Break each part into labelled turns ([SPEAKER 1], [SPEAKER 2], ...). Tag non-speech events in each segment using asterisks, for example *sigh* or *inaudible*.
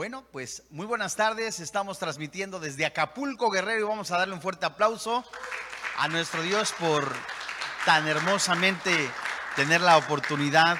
[SPEAKER 1] Bueno, pues muy buenas tardes. Estamos transmitiendo desde Acapulco, Guerrero, y vamos a darle un fuerte aplauso a nuestro Dios por tan hermosamente tener la oportunidad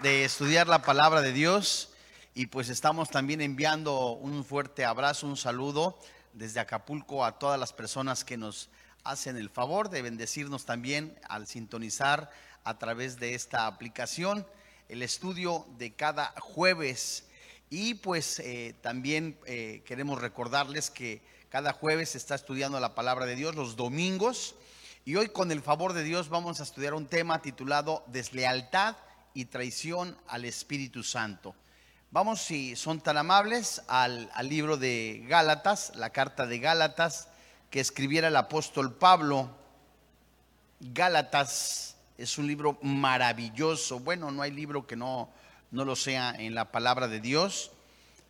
[SPEAKER 1] de estudiar la palabra de Dios. Y pues estamos también enviando un fuerte abrazo, un saludo desde Acapulco a todas las personas que nos hacen el favor de bendecirnos también al sintonizar a través de esta aplicación el estudio de cada jueves y pues eh, también eh, queremos recordarles que cada jueves se está estudiando la palabra de Dios los domingos. Y hoy con el favor de Dios vamos a estudiar un tema titulado Deslealtad y traición al Espíritu Santo. Vamos, si son tan amables, al, al libro de Gálatas, la carta de Gálatas que escribiera el apóstol Pablo. Gálatas es un libro maravilloso. Bueno, no hay libro que no, no lo sea en la palabra de Dios,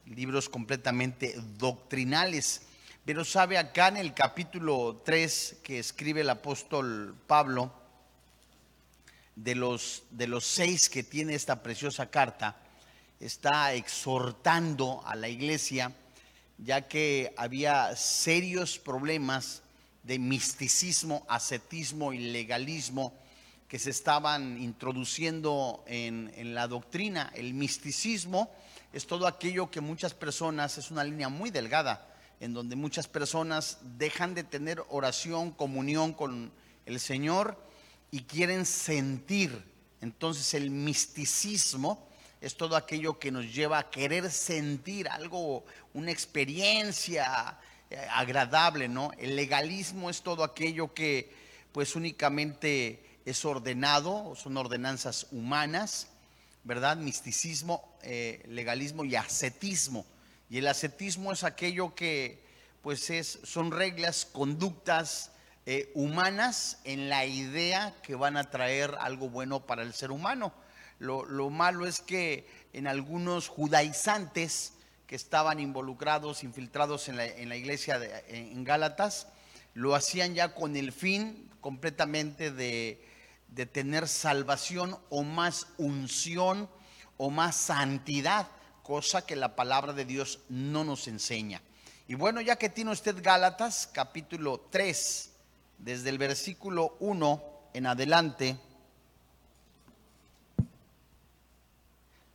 [SPEAKER 1] libros completamente doctrinales. Pero sabe acá en el capítulo 3 que escribe el apóstol Pablo, de los, de los seis que tiene esta preciosa carta, está exhortando a la iglesia, ya que había serios problemas de misticismo, ascetismo y legalismo que se estaban introduciendo en, la doctrina. El misticismo es todo aquello que muchas personas, es una línea muy delgada, en donde muchas personas dejan de tener oración, comunión con el Señor y quieren sentir. Entonces el misticismo es todo aquello que nos lleva a querer sentir algo, una experiencia eh, agradable, ¿no? El legalismo es todo aquello que pues únicamente es ordenado, son ordenanzas humanas, ¿verdad? Misticismo, eh, legalismo y ascetismo. Y el ascetismo es aquello que, pues, es, son reglas, conductas eh, humanas en la idea que van a traer algo bueno para el ser humano. Lo, malo es que en algunos judaizantes que estaban involucrados, infiltrados en la, en la iglesia en Gálatas, lo hacían ya con el fin completamente de de tener salvación o más unción o más santidad, cosa que la palabra de Dios no nos enseña. Y bueno, ya que tiene usted Gálatas capítulo 3, desde el versículo 1 en adelante,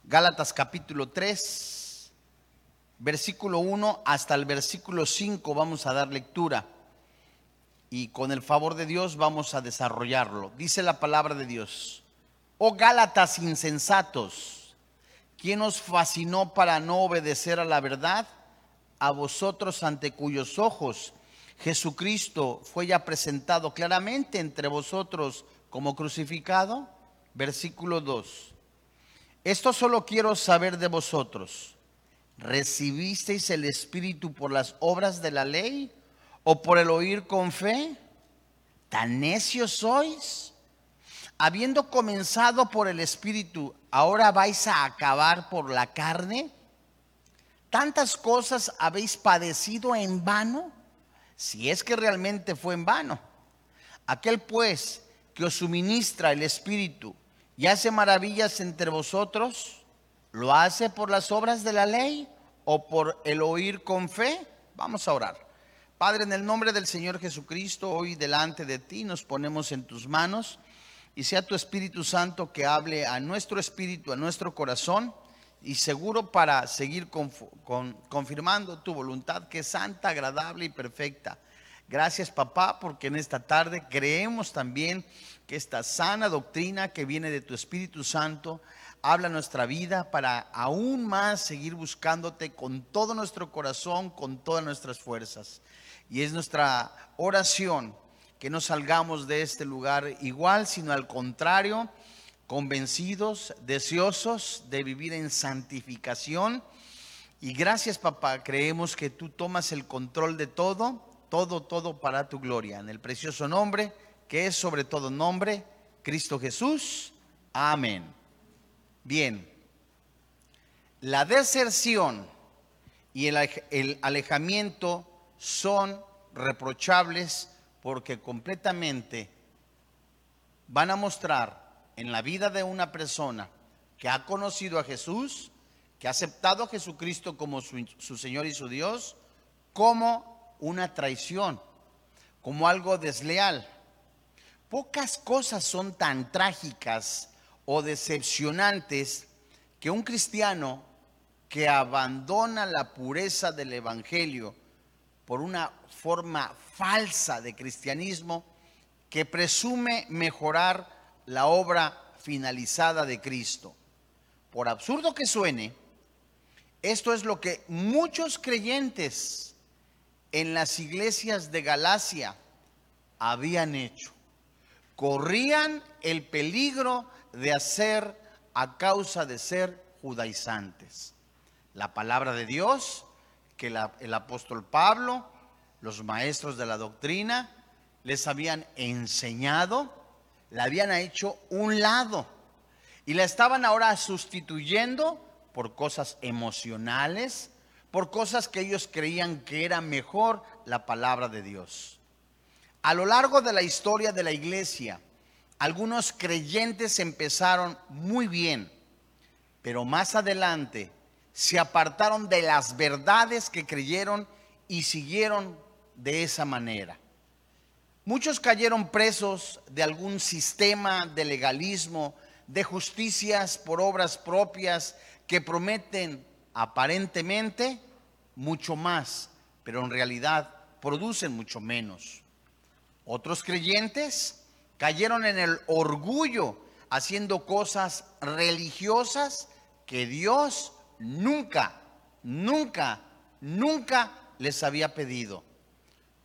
[SPEAKER 1] Gálatas capítulo 3, versículo 1 hasta el versículo 5 vamos a dar lectura y con el favor de Dios vamos a desarrollarlo. Dice la palabra de Dios, oh Gálatas insensatos, ¿quién os fascinó para no obedecer a la verdad? A vosotros ante cuyos ojos Jesucristo fue ya presentado claramente entre vosotros como crucificado. Versículo 2. Esto solo quiero saber de vosotros. ¿Recibisteis el Espíritu por las obras de la ley? O por el oír con fe? ¿Tan necios sois? Habiendo comenzado por el Espíritu, ¿ahora vais a acabar por la carne? ¿Tantas cosas habéis padecido en vano? Si es que realmente fue en vano. Aquel pues que os suministra el Espíritu y hace maravillas entre vosotros, ¿lo hace por las obras de la ley o por el oír con fe? Vamos a orar. Padre, en el nombre del Señor Jesucristo, hoy delante de ti nos ponemos en tus manos y sea tu Espíritu Santo que hable a nuestro espíritu, a nuestro corazón y seguro para seguir confirmando tu voluntad que es santa, agradable y perfecta. Gracias papá porque en esta tarde creemos también que esta sana doctrina que viene de tu Espíritu Santo habla nuestra vida para aún más seguir buscándote con todo nuestro corazón, con todas nuestras fuerzas. Y es nuestra oración que no salgamos de este lugar igual, sino al contrario, convencidos, deseosos de vivir en santificación. Y gracias papá, creemos que tú tomas el control de todo, todo, todo para tu gloria. En el precioso nombre, que es sobre todo nombre, Cristo Jesús. Amén. Bien, la deserción y el, alejamiento son reprochables porque completamente van a mostrar en la vida de una persona que ha conocido a Jesús que ha aceptado a Jesucristo como su, su Señor y su Dios, como una traición, como algo desleal. Pocas cosas son tan trágicas o decepcionantes que un cristiano que abandona la pureza del Evangelio por una forma falsa de cristianismo que presume mejorar la obra finalizada de Cristo. Por absurdo que suene, esto es lo que muchos creyentes en las iglesias de Galacia habían hecho. Corrían el peligro de hacer a causa de ser judaizantes. La palabra de Dios el apóstol Pablo, los maestros de la doctrina, les habían enseñado, la habían hecho un lado y la estaban ahora sustituyendo por cosas emocionales, por cosas que ellos creían que era mejor la palabra de Dios. A lo largo de la historia de la iglesia, algunos creyentes empezaron muy bien, pero más adelante se apartaron de las verdades que creyeron y siguieron de esa manera. Muchos cayeron presos de algún sistema de legalismo, de justicias por obras propias que prometen aparentemente mucho más, pero en realidad producen mucho menos. Otros creyentes cayeron en el orgullo haciendo cosas religiosas que Dios nunca, nunca, nunca les había pedido.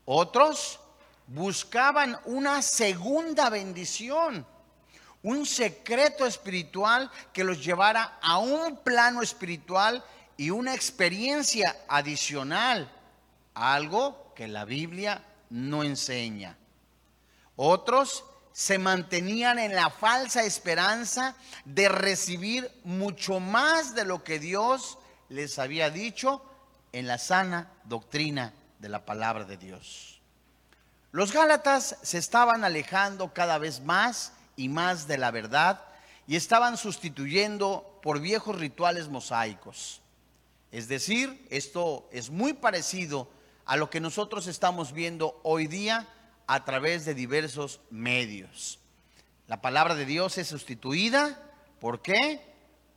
[SPEAKER 1] Otros buscaban una segunda bendición, un secreto espiritual que los llevara a un plano espiritual y una experiencia adicional, algo que la Biblia no enseña. Otros se mantenían en la falsa esperanza de recibir mucho más de lo que Dios les había dicho en la sana doctrina de la palabra de Dios. Los Gálatas se estaban alejando cada vez más y más de la verdad y estaban sustituyendo por viejos rituales mosaicos. Es decir, esto es muy parecido a lo que nosotros estamos viendo hoy día a través de diversos medios. La palabra de Dios es sustituida, ¿por qué?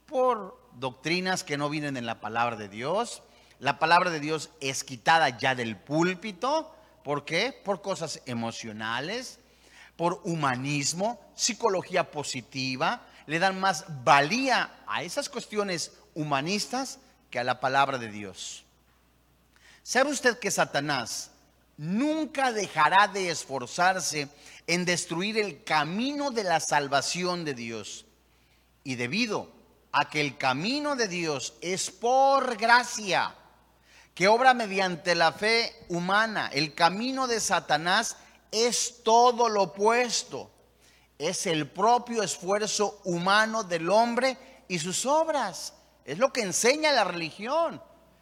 [SPEAKER 1] Por doctrinas que no vienen en la palabra de Dios. La palabra de Dios es quitada ya del púlpito, ¿por qué? Por cosas emocionales, por humanismo, psicología positiva, le dan más valía a esas cuestiones humanistas que a la palabra de Dios. ¿Sabe usted que Satanás nunca dejará de esforzarse en destruir el camino de la salvación de Dios. Y debido a que el camino de Dios es por gracia, que obra mediante la fe humana, el camino de Satanás es todo lo opuesto. Es el propio esfuerzo humano del hombre y sus obras. Es lo que enseña la religión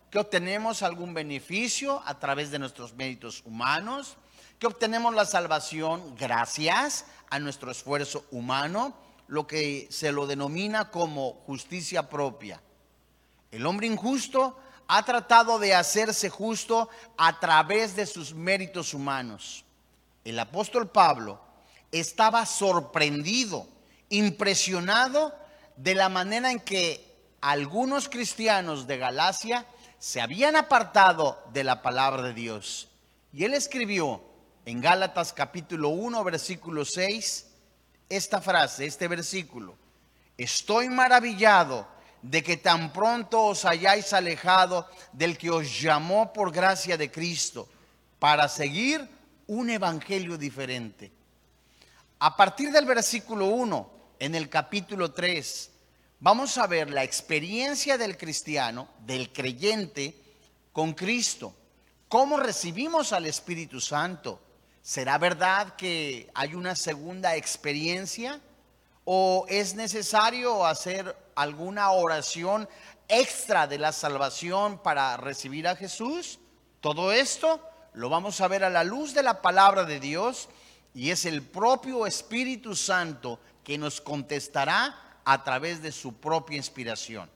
[SPEAKER 1] que obtenemos algún beneficio a través de nuestros méritos humanos, que obtenemos la salvación gracias a nuestro esfuerzo humano, lo que se lo denomina como justicia propia. El hombre injusto ha tratado de hacerse justo a través de sus méritos humanos. El apóstol Pablo estaba sorprendido, impresionado de la manera en que algunos cristianos de Galacia se habían apartado de la palabra de Dios. Y él escribió en Gálatas capítulo 1, versículo 6, esta frase, este versículo. Estoy maravillado de que tan pronto os hayáis alejado del que os llamó por gracia de Cristo para seguir un evangelio diferente. A partir del versículo 1, en el capítulo 3, vamos a ver la experiencia del cristiano, del creyente, con Cristo. ¿Cómo recibimos al Espíritu Santo? ¿Será verdad que hay una segunda experiencia? ¿O es necesario hacer alguna oración extra de la salvación para recibir a Jesús? Todo esto lo vamos a ver a la luz de la palabra de Dios y es el propio Espíritu Santo que nos contestará a través de su propia inspiración.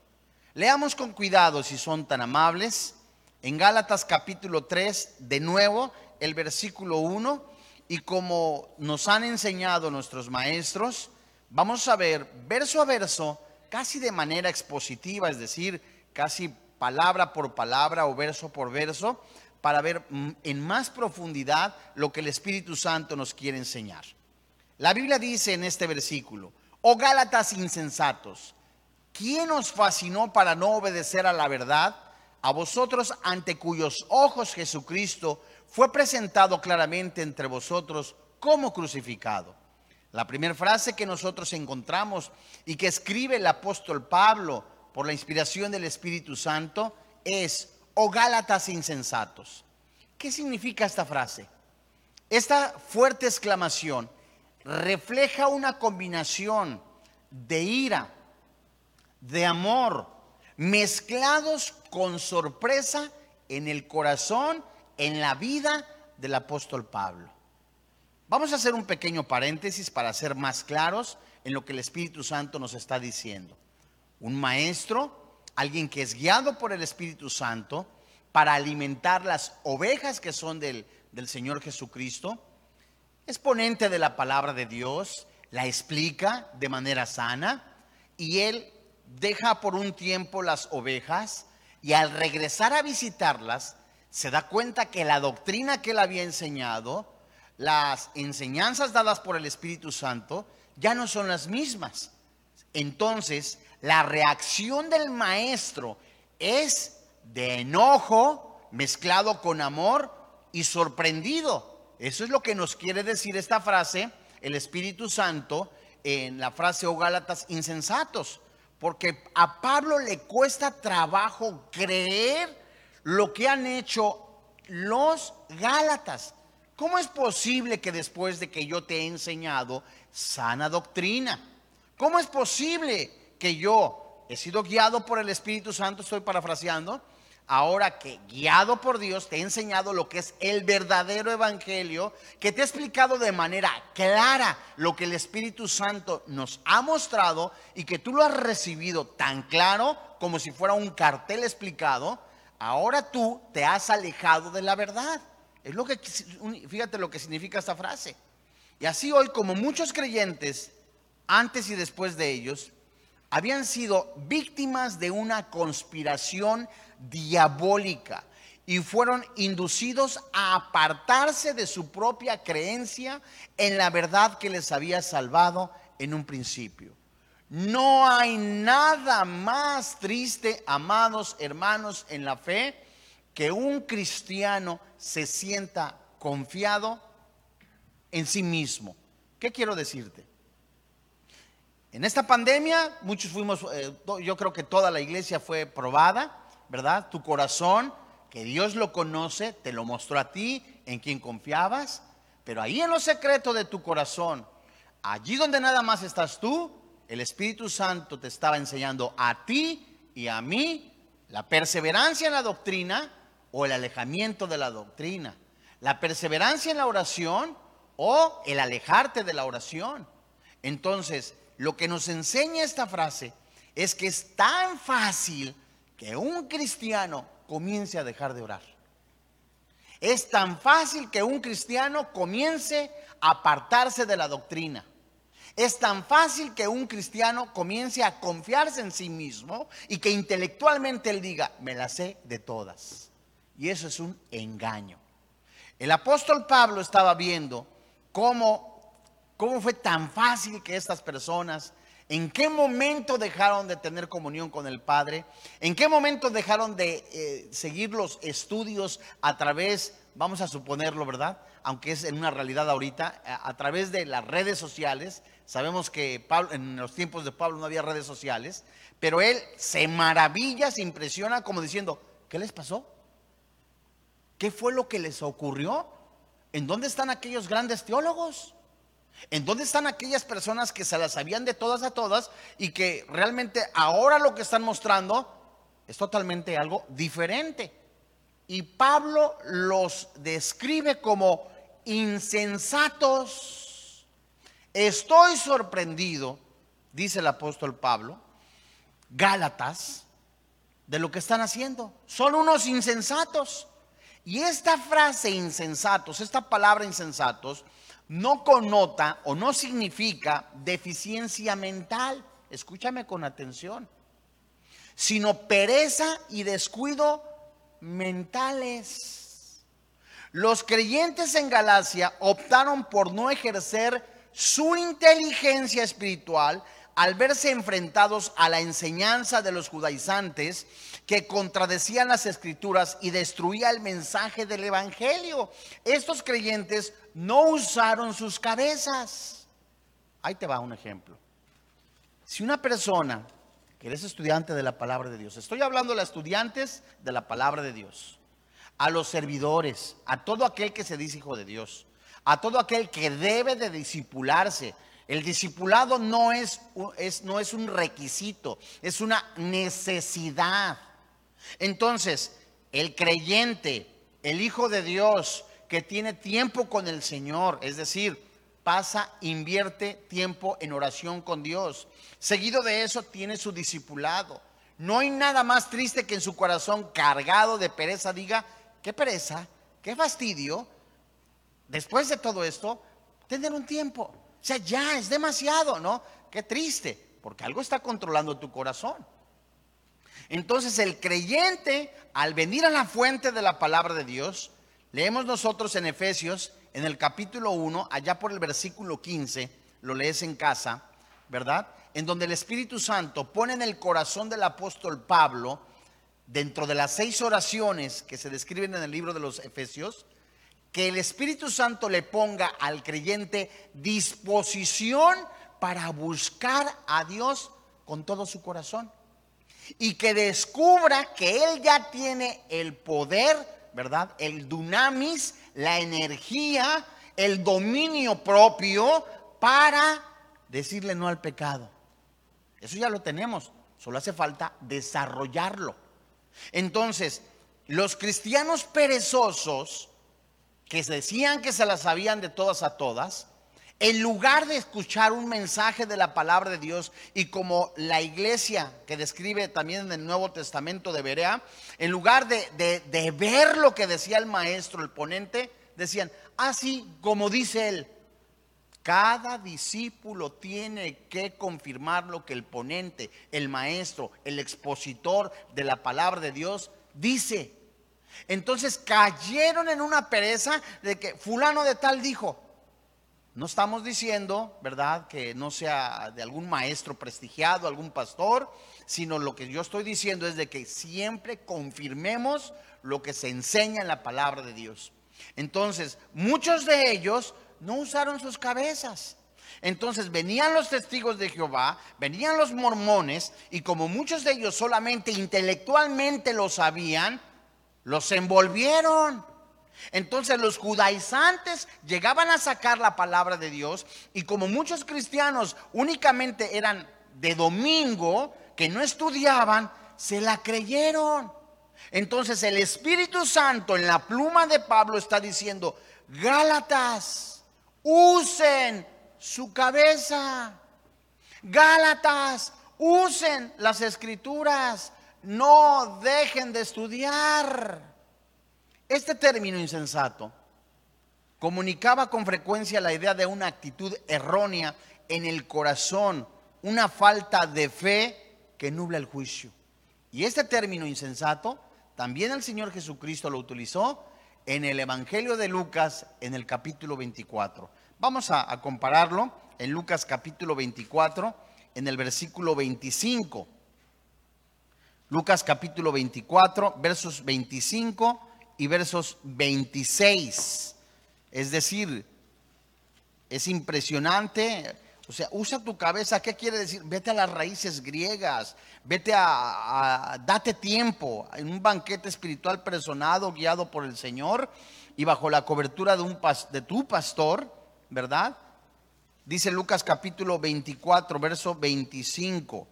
[SPEAKER 1] Leamos con cuidado si son tan amables. En Gálatas capítulo 3, de nuevo, el versículo 1, y como nos han enseñado nuestros maestros, vamos a ver verso a verso, casi de manera expositiva, es decir, casi palabra por palabra o verso por verso, para ver en más profundidad lo que el Espíritu Santo nos quiere enseñar. La Biblia dice en este versículo, oh Gálatas insensatos, ¿quién os fascinó para no obedecer a la verdad? A vosotros ante cuyos ojos Jesucristo fue presentado claramente entre vosotros como crucificado. La primera frase que nosotros encontramos y que escribe el apóstol Pablo por la inspiración del Espíritu Santo es, oh Gálatas insensatos. ¿Qué significa esta frase? Esta fuerte exclamación refleja una combinación de ira, de amor, mezclados con sorpresa en el corazón, en la vida del apóstol Pablo. Vamos a hacer un pequeño paréntesis para ser más claros en lo que el Espíritu Santo nos está diciendo. Un maestro alguien que es guiado por el Espíritu Santo para alimentar las ovejas que son del, del Señor Jesucristo, es ponente de la palabra de Dios, la explica de manera sana y él deja por un tiempo las ovejas y al regresar a visitarlas se da cuenta que la doctrina que él había enseñado, las enseñanzas dadas por el Espíritu Santo, ya no son las mismas. Entonces la reacción del maestro es de enojo mezclado con amor y sorprendido. Eso es lo que nos quiere decir esta frase, el Espíritu Santo, en la frase, o oh Gálatas insensatos. Porque a Pablo le cuesta trabajo creer lo que han hecho los Gálatas. ¿Cómo es posible que después de que yo te he enseñado sana doctrina? ¿Cómo es posible que yo he sido guiado por el Espíritu Santo, estoy parafraseando, ahora que guiado por Dios te he enseñado lo que es el verdadero evangelio, que te he explicado de manera clara lo que el Espíritu Santo nos ha mostrado y que tú lo has recibido tan claro como si fuera un cartel explicado, ahora tú te has alejado de la verdad. Es lo que fíjate lo que significa esta frase. Y así hoy como muchos creyentes antes y después de ellos habían sido víctimas de una conspiración diabólica y fueron inducidos a apartarse de su propia creencia en la verdad que les había salvado en un principio. No hay nada más triste, amados hermanos en la fe, que un cristiano se sienta confiado en sí mismo. ¿Qué quiero decirte? En esta pandemia, muchos fuimos, eh, yo creo que toda la iglesia fue probada, ¿verdad? Tu corazón, que Dios lo conoce, te lo mostró a ti, en quien confiabas, pero ahí en lo secreto de tu corazón, allí donde nada más estás tú, el Espíritu Santo te estaba enseñando a ti y a mí la perseverancia en la doctrina o el alejamiento de la doctrina, la perseverancia en la oración o el alejarte de la oración. Entonces, lo que nos enseña esta frase es que es tan fácil que un cristiano comience a dejar de orar. Es tan fácil que un cristiano comience a apartarse de la doctrina. Es tan fácil que un cristiano comience a confiarse en sí mismo y que intelectualmente él diga, me la sé de todas. Y eso es un engaño. El apóstol Pablo estaba viendo cómo ¿Cómo fue tan fácil que estas personas, en qué momento dejaron de tener comunión con el Padre? ¿En qué momento dejaron de eh, seguir los estudios a través, vamos a suponerlo, ¿verdad? Aunque es en una realidad ahorita, a, través de las redes sociales. Sabemos que en los tiempos de Pablo no había redes sociales, pero él se maravilla, se impresiona como diciendo, ¿qué les pasó? ¿Qué fue lo que les ocurrió? ¿En dónde están aquellos grandes teólogos? ¿En dónde están aquellas personas que se las sabían de todas a todas y que realmente ahora lo que están mostrando es totalmente algo diferente? Y Pablo los describe como insensatos. Estoy sorprendido, dice el apóstol Pablo, Gálatas, de lo que están haciendo. Son unos insensatos. Y esta frase insensatos, esta palabra insensatos, no connota o no significa deficiencia mental. Escúchame con atención. Sino pereza y descuido mentales. Los creyentes en Galacia optaron por no ejercer su inteligencia espiritual al verse enfrentados a la enseñanza de los judaizantes que contradecían las escrituras y destruía el mensaje del evangelio. Estos creyentes no usaron sus cabezas. Ahí te va un ejemplo. Si una persona que eres estudiante de la palabra de Dios, estoy hablando a los estudiantes de la palabra de Dios, a los servidores, a todo aquel que se dice hijo de Dios, a todo aquel que debe de disipularse, el discipulado no es, es, no es un requisito, es una necesidad. Entonces, el creyente, el Hijo de Dios, que tiene tiempo con el Señor, es decir, pasa, invierte tiempo en oración con Dios. Seguido de eso, tiene su discipulado. No hay nada más triste que en su corazón cargado de pereza diga, qué pereza, qué fastidio. Después de todo esto, tener un tiempo. O sea, ya es demasiado, ¿no? Qué triste, porque algo está controlando tu corazón. Entonces el creyente, al venir a la fuente de la palabra de Dios, leemos nosotros en Efesios, en el capítulo 1, allá por el versículo 15, lo lees en casa, ¿verdad? En donde el Espíritu Santo pone en el corazón del apóstol Pablo, dentro de las seis oraciones que se describen en el libro de los Efesios, que el Espíritu Santo le ponga al creyente disposición para buscar a Dios con todo su corazón. Y que descubra que Él ya tiene el poder, ¿verdad? El dunamis, la energía, el dominio propio para decirle no al pecado. Eso ya lo tenemos, solo hace falta desarrollarlo. Entonces, los cristianos perezosos, que decían que se las sabían de todas a todas, en lugar de escuchar un mensaje de la palabra de Dios y como la iglesia que describe también en el Nuevo Testamento de Berea, en lugar de, de ver lo que decía el maestro, el ponente, decían, así ah, como dice él, cada discípulo tiene que confirmar lo que el ponente, el maestro, el expositor de la palabra de Dios dice. Entonces cayeron en una pereza de que fulano de tal dijo. No estamos diciendo, ¿verdad?, que no sea de algún maestro prestigiado, algún pastor, sino lo que yo estoy diciendo es de que siempre confirmemos lo que se enseña en la palabra de Dios. Entonces, muchos de ellos no usaron sus cabezas. Entonces venían los testigos de Jehová, venían los mormones, y como muchos de ellos solamente intelectualmente lo sabían, los envolvieron. Entonces los judaizantes llegaban a sacar la palabra de Dios y como muchos cristianos únicamente eran de domingo, que no estudiaban, se la creyeron. Entonces el Espíritu Santo en la pluma de Pablo está diciendo, Gálatas, usen su cabeza. Gálatas, usen las escrituras no dejen de estudiar. Este término insensato comunicaba con frecuencia la idea de una actitud errónea en el corazón, una falta de fe que nubla el juicio. Y este término insensato también el Señor Jesucristo lo utilizó en el Evangelio de Lucas en el capítulo 24. Vamos a, a compararlo en Lucas capítulo 24 en el versículo 25. Lucas capítulo 24, versos 25 y versos 26. Es decir, es impresionante. O sea, usa tu cabeza. ¿Qué quiere decir? Vete a las raíces griegas. Vete a, date tiempo en un banquete espiritual personado, guiado por el Señor y bajo la cobertura de, un, de tu pastor, ¿verdad? Dice Lucas capítulo 24, verso 25.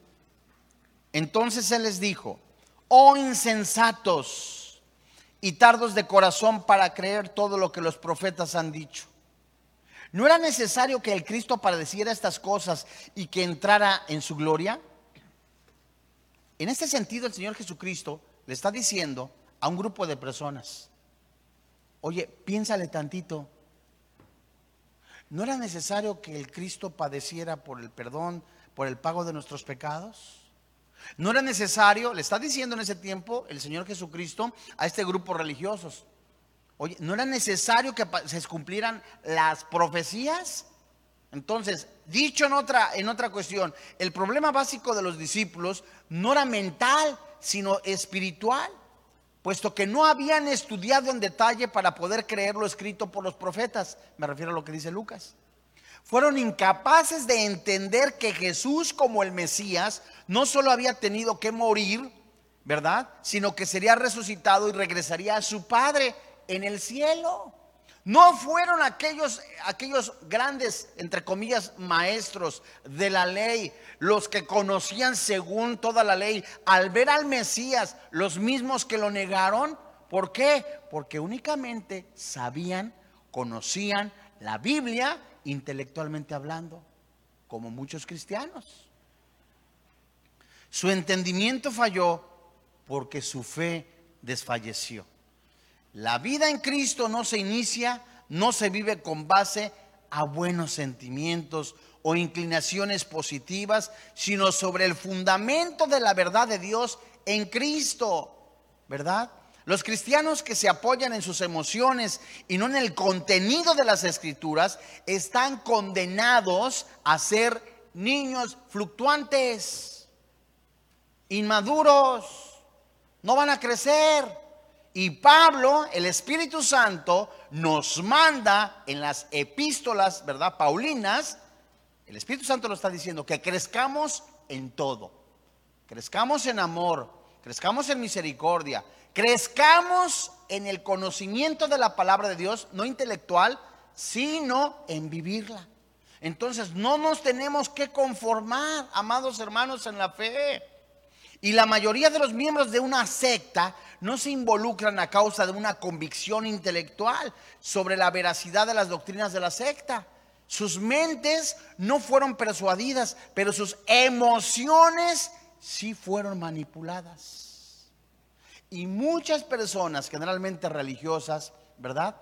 [SPEAKER 1] Entonces él les dijo, oh insensatos y tardos de corazón para creer todo lo que los profetas han dicho. ¿No era necesario que el Cristo padeciera estas cosas y que entrara en su gloria? En este sentido, el Señor Jesucristo le está diciendo a un grupo de personas, oye, piénsale tantito, ¿no era necesario que el Cristo padeciera por el perdón, por el pago de nuestros pecados? No era necesario, le está diciendo en ese tiempo el Señor Jesucristo a este grupo religiosos, oye, ¿no era necesario que se cumplieran las profecías? Entonces, dicho en otra, en otra cuestión, el problema básico de los discípulos no era mental, sino espiritual, puesto que no habían estudiado en detalle para poder creer lo escrito por los profetas. Me refiero a lo que dice Lucas. Fueron incapaces de entender que Jesús como el Mesías no solo había tenido que morir, ¿verdad? Sino que sería resucitado y regresaría a su Padre en el cielo. No fueron aquellos, aquellos grandes, entre comillas, maestros de la ley, los que conocían según toda la ley, al ver al Mesías, los mismos que lo negaron. ¿Por qué? Porque únicamente sabían, conocían la Biblia intelectualmente hablando, como muchos cristianos. Su entendimiento falló porque su fe desfalleció. La vida en Cristo no se inicia, no se vive con base a buenos sentimientos o inclinaciones positivas, sino sobre el fundamento de la verdad de Dios en Cristo, ¿verdad? Los cristianos que se apoyan en sus emociones y no en el contenido de las escrituras están condenados a ser niños fluctuantes, inmaduros, no van a crecer. Y Pablo, el Espíritu Santo, nos manda en las epístolas, ¿verdad? Paulinas, el Espíritu Santo lo está diciendo, que crezcamos en todo. Crezcamos en amor, crezcamos en misericordia, crezcamos en el conocimiento de la palabra de Dios, no intelectual, sino en vivirla. Entonces no nos tenemos que conformar, amados hermanos, en la fe. Y la mayoría de los miembros de una secta no se involucran a causa de una convicción intelectual sobre la veracidad de las doctrinas de la secta. Sus mentes no fueron persuadidas, pero sus emociones sí fueron manipuladas. Y muchas personas, generalmente religiosas, ¿verdad?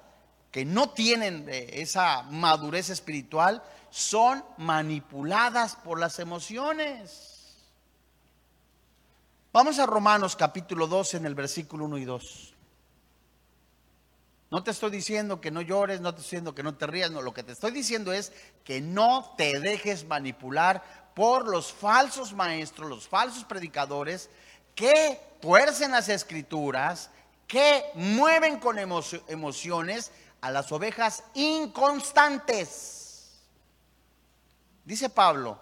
[SPEAKER 1] Que no tienen esa madurez espiritual, son manipuladas por las emociones. Vamos a Romanos capítulo 12 en el versículo 1 y 2. No te estoy diciendo que no llores, no te estoy diciendo que no te rías, no, lo que te estoy diciendo es que no te dejes manipular por los falsos maestros, los falsos predicadores que tuercen las escrituras, que mueven con emociones a las ovejas inconstantes. Dice Pablo,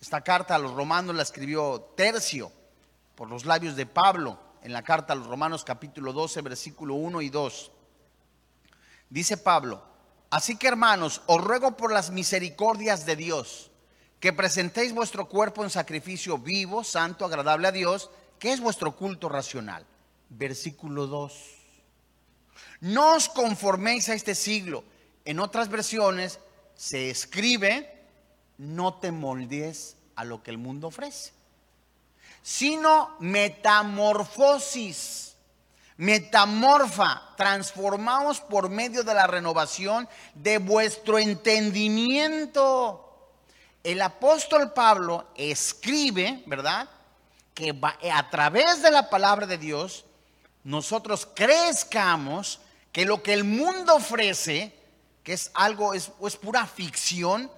[SPEAKER 1] esta carta a los romanos la escribió Tercio por los labios de Pablo en la carta a los romanos capítulo 12 versículo 1 y 2. Dice Pablo, así que hermanos, os ruego por las misericordias de Dios que presentéis vuestro cuerpo en sacrificio vivo, santo, agradable a Dios, que es vuestro culto racional. Versículo 2. No os conforméis a este siglo. En otras versiones se escribe, no te moldees a lo que el mundo ofrece, sino metamorfosis. Metamorfa, transformaos por medio de la renovación de vuestro entendimiento. El apóstol Pablo escribe, ¿verdad? Que a través de la palabra de Dios nosotros crezcamos que lo que el mundo ofrece, que es algo, es, es pura ficción,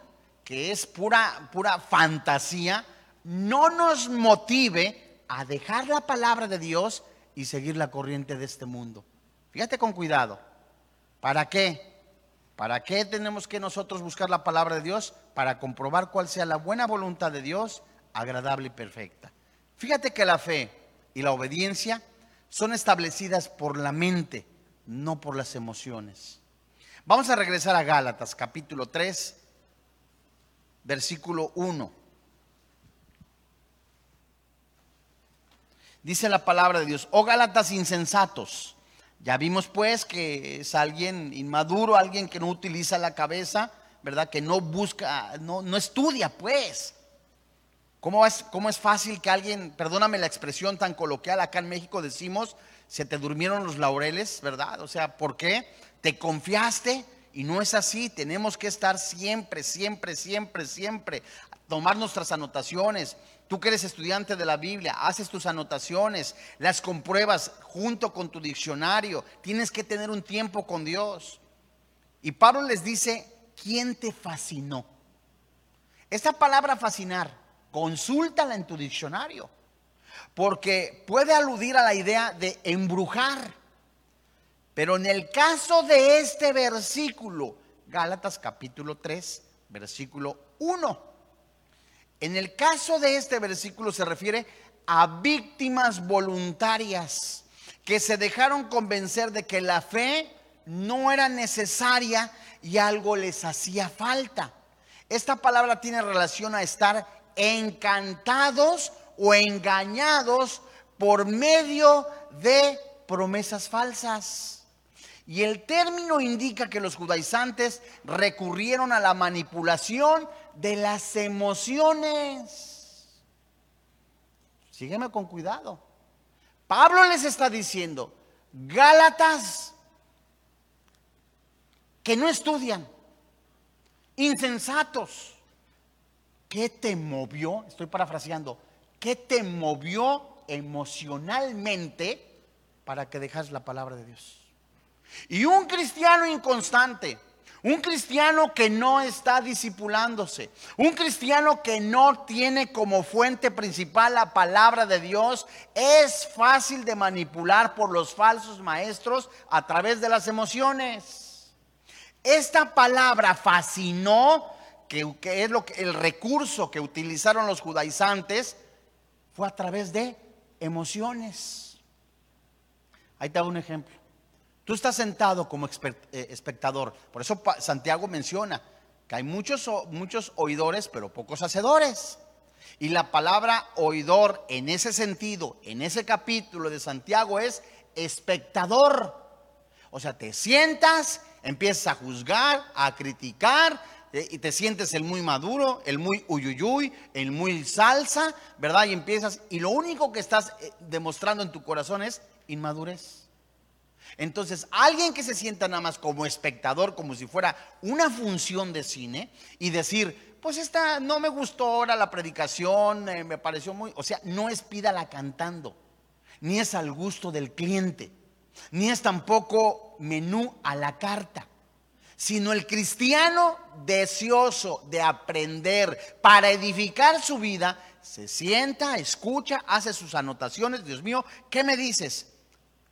[SPEAKER 1] que es pura, pura fantasía, no nos motive a dejar la palabra de Dios y seguir la corriente de este mundo. Fíjate con cuidado. ¿Para qué? ¿Para qué tenemos que nosotros buscar la palabra de Dios? Para comprobar cuál sea la buena voluntad de Dios, agradable y perfecta. Fíjate que la fe y la obediencia son establecidas por la mente, no por las emociones. Vamos a regresar a Gálatas capítulo 3, versículo 1. Dice la palabra de Dios, oh Gálatas insensatos. Ya vimos pues que es alguien inmaduro, alguien que no utiliza la cabeza, ¿verdad? Que no busca, no, no estudia pues. ¿Cómo es, ¿Cómo es fácil que alguien, perdóname la expresión tan coloquial, acá en México decimos, se te durmieron los laureles, ¿verdad? O sea, ¿por qué? Te confiaste y no es así. Tenemos que estar siempre, siempre, siempre, siempre, tomar nuestras anotaciones. Tú que eres estudiante de la Biblia, haces tus anotaciones, las compruebas junto con tu diccionario. Tienes que tener un tiempo con Dios. Y Pablo les dice, ¿quién te fascinó? Esta palabra fascinar Consúltala en tu diccionario, porque puede aludir a la idea de embrujar. Pero en el caso de este versículo, Gálatas capítulo 3, versículo 1, en el caso de este versículo se refiere a víctimas voluntarias que se dejaron convencer de que la fe no era necesaria y algo les hacía falta. Esta palabra tiene relación a estar encantados o engañados por medio de promesas falsas. Y el término indica que los judaizantes recurrieron a la manipulación de las emociones. Sígueme con cuidado. Pablo les está diciendo, Gálatas, que no estudian, insensatos, ¿Qué te movió? Estoy parafraseando. ¿Qué te movió emocionalmente para que dejas la palabra de Dios? Y un cristiano inconstante, un cristiano que no está disipulándose, un cristiano que no tiene como fuente principal la palabra de Dios, es fácil de manipular por los falsos maestros a través de las emociones. Esta palabra fascinó que, es lo que, el recurso que utilizaron los judaizantes, fue a través de emociones. Ahí te hago un ejemplo. Tú estás sentado como eh, espectador. Por eso Santiago menciona que hay muchos, muchos oidores, pero pocos hacedores. Y la palabra oidor en ese sentido, en ese capítulo de Santiago es espectador. O sea, te sientas, empiezas a juzgar, a criticar, eh, y te sientes el muy maduro, el muy uyuyuy, el muy salsa, ¿verdad? Y empiezas, y lo único que estás eh, demostrando en tu corazón es inmadurez. Entonces, alguien que se sienta nada más como espectador, como si fuera una función de cine, y decir, pues esta no me gustó ahora la predicación, eh, me pareció muy, o sea, no es pídala cantando, ni es al gusto del cliente, ni es tampoco menú a la carta sino el cristiano deseoso de aprender para edificar su vida, se sienta, escucha, hace sus anotaciones, Dios mío, ¿qué me dices?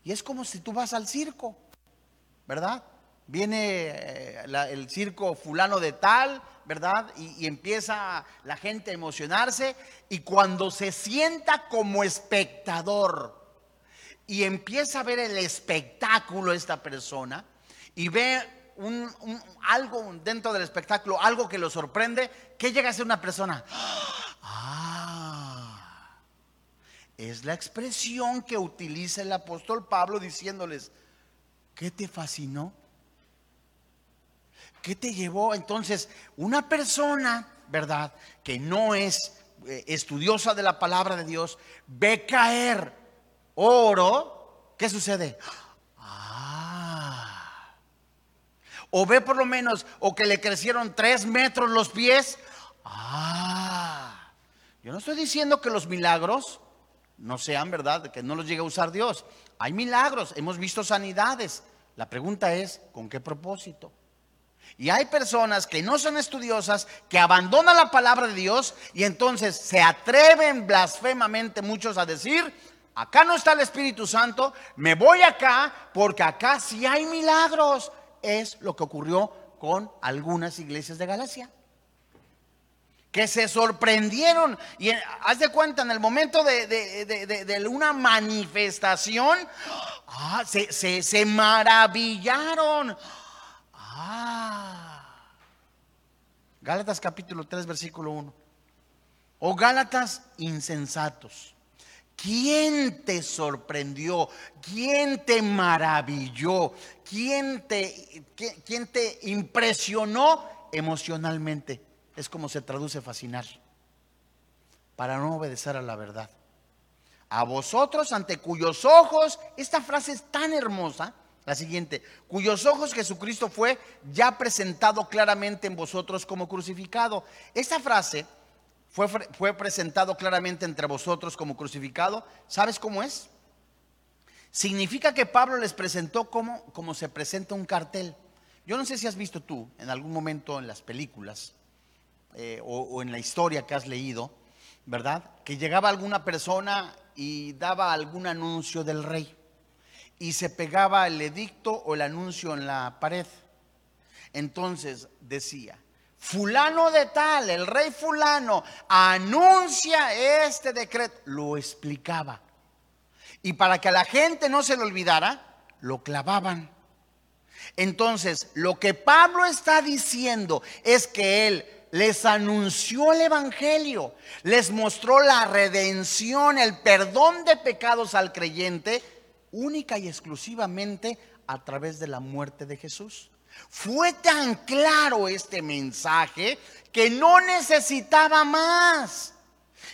[SPEAKER 1] Y es como si tú vas al circo, ¿verdad? Viene eh, el circo fulano de tal, ¿verdad? Y, empieza la gente a emocionarse y cuando se sienta como espectador y empieza a ver el espectáculo esta persona y ve algo dentro del espectáculo, algo que lo sorprende, ¿qué llega a ser una persona? Ah, es la expresión que utiliza el apóstol Pablo diciéndoles, ¿qué te fascinó? ¿Qué te llevó? Entonces, una persona, ¿verdad? Que no es eh, estudiosa de la palabra de Dios, ve caer oro, ¿qué sucede? o ve por lo menos, o que le crecieron tres metros los pies. Ah, yo no estoy diciendo que los milagros no sean verdad, que no los llegue a usar Dios. Hay milagros, hemos visto sanidades. La pregunta es, ¿con qué propósito? Y hay personas que no son estudiosas, que abandonan la palabra de Dios y entonces se atreven blasfemamente muchos a decir, acá no está el Espíritu Santo, me voy acá porque acá sí hay milagros es lo que ocurrió con algunas iglesias de Galacia. Que se sorprendieron y haz de cuenta, en el momento de, una manifestación, ah, se, maravillaron. Ah. Gálatas capítulo 3, versículo 1. O Gálatas insensatos. ¿Quién te sorprendió? ¿Quién te maravilló? ¿Quién te, quién te impresionó emocionalmente? Es como se traduce fascinar. para no obedecer a la verdad. A vosotros ante cuyos ojos, esta frase es tan hermosa, la siguiente, cuyos ojos Jesucristo fue ya presentado claramente en vosotros como crucificado. Esta frase fue, fue presentado claramente entre vosotros como crucificado. ¿Sabes cómo es? Significa que Pablo les presentó como, como se presenta un cartel. Yo no sé si has visto tú en algún momento en las películas eh, o, en la historia que has leído, ¿verdad? Que llegaba alguna persona y daba algún anuncio del rey y se pegaba el edicto o el anuncio en la pared. Entonces decía, fulano de tal, el rey fulano, anuncia este decreto. Lo explicaba. Y para que a la gente no se lo olvidara, lo clavaban. Entonces, lo que Pablo está diciendo es que él les anunció el Evangelio, les mostró la redención, el perdón de pecados al creyente, única y exclusivamente a través de la muerte de Jesús. Fue tan claro este mensaje que no necesitaba más.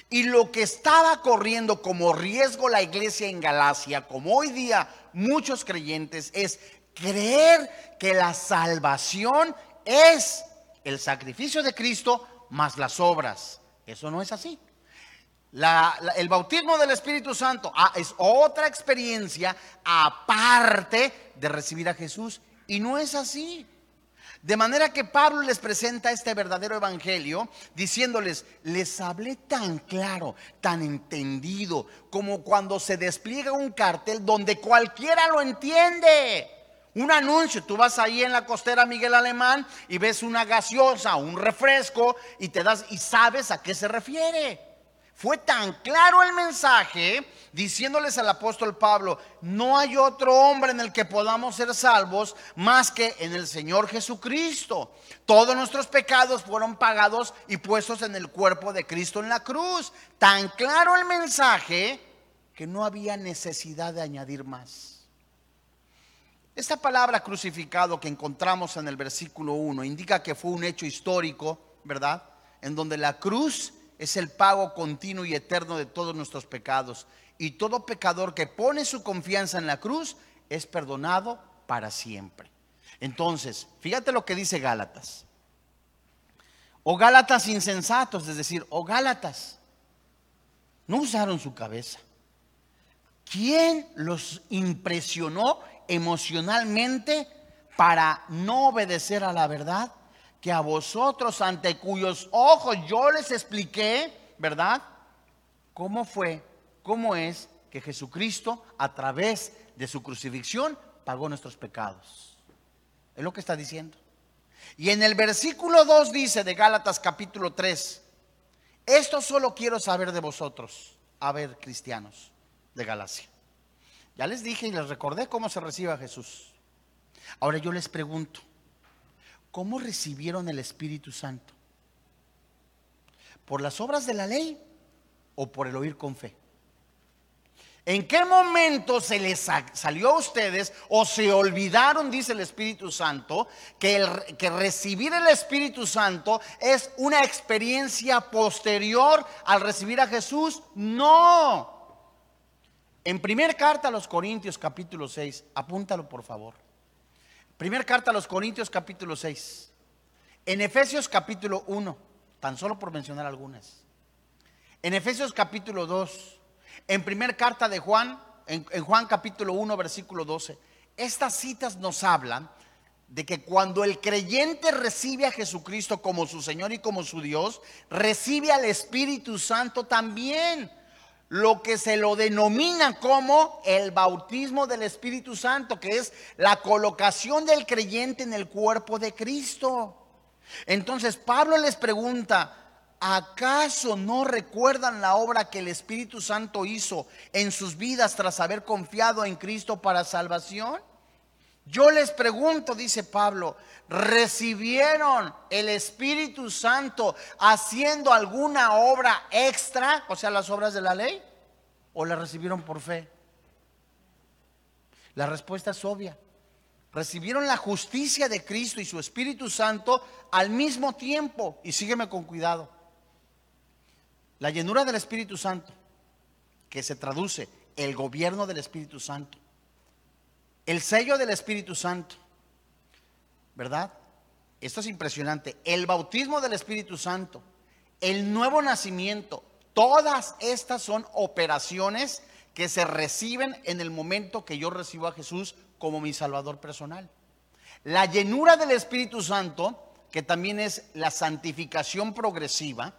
[SPEAKER 1] Y lo que estaba corriendo como riesgo la iglesia en Galacia, como hoy día muchos creyentes, es creer que la salvación es el sacrificio de Cristo más las obras. Eso no es así. el bautismo del Espíritu Santo ah, es otra experiencia aparte de recibir a Jesús. Y no es así. De manera que Pablo les presenta este verdadero evangelio diciéndoles, les hablé tan claro, tan entendido, como cuando se despliega un cartel donde cualquiera lo entiende. Un anuncio, tú vas ahí en la costera Miguel Alemán y ves una gaseosa, un refresco y te das y sabes a qué se refiere. Fue tan claro el mensaje diciéndoles al apóstol Pablo, no hay otro hombre en el que podamos ser salvos más que en el Señor Jesucristo. Todos nuestros pecados fueron pagados y puestos en el cuerpo de Cristo en la cruz. Tan claro el mensaje que no había necesidad de añadir más. Esta palabra crucificado que encontramos en el versículo 1 indica que fue un hecho histórico, ¿verdad? En donde la cruz es el pago continuo y eterno de todos nuestros pecados. Y todo pecador que pone su confianza en la cruz es perdonado para siempre. Entonces, fíjate lo que dice Gálatas. O Gálatas insensatos, es decir, o Gálatas, no usaron su cabeza. ¿Quién los impresionó emocionalmente para no obedecer a la verdad? que a vosotros ante cuyos ojos yo les expliqué, ¿verdad? ¿Cómo fue, cómo es que Jesucristo a través de su crucifixión pagó nuestros pecados? Es lo que está diciendo. Y en el versículo 2 dice de Gálatas capítulo 3, esto solo quiero saber de vosotros, a ver, cristianos de Galacia. Ya les dije y les recordé cómo se recibe a Jesús. Ahora yo les pregunto, ¿Cómo recibieron el Espíritu Santo? ¿Por las obras de la ley o por el oír con fe? ¿En qué momento se les salió a ustedes o se olvidaron, dice el Espíritu Santo, que, que recibir el Espíritu Santo es una experiencia posterior al recibir a Jesús? No. En primer carta a los Corintios capítulo 6, apúntalo por favor. Primer carta a los Corintios capítulo 6. En Efesios capítulo 1, tan solo por mencionar algunas. En Efesios capítulo 2. En primer carta de Juan, en, en Juan capítulo 1, versículo 12. Estas citas nos hablan de que cuando el creyente recibe a Jesucristo como su Señor y como su Dios, recibe al Espíritu Santo también lo que se lo denomina como el bautismo del Espíritu Santo, que es la colocación del creyente en el cuerpo de Cristo. Entonces Pablo les pregunta, ¿acaso no recuerdan la obra que el Espíritu Santo hizo en sus vidas tras haber confiado en Cristo para salvación? Yo les pregunto, dice Pablo, ¿recibieron el Espíritu Santo haciendo alguna obra extra, o sea, las obras de la ley? ¿O la recibieron por fe? La respuesta es obvia. Recibieron la justicia de Cristo y su Espíritu Santo al mismo tiempo. Y sígueme con cuidado. La llenura del Espíritu Santo, que se traduce el gobierno del Espíritu Santo, el sello del Espíritu Santo, ¿verdad? Esto es impresionante. El bautismo del Espíritu Santo, el nuevo nacimiento, todas estas son operaciones que se reciben en el momento que yo recibo a Jesús como mi Salvador personal. La llenura del Espíritu Santo, que también es la santificación progresiva,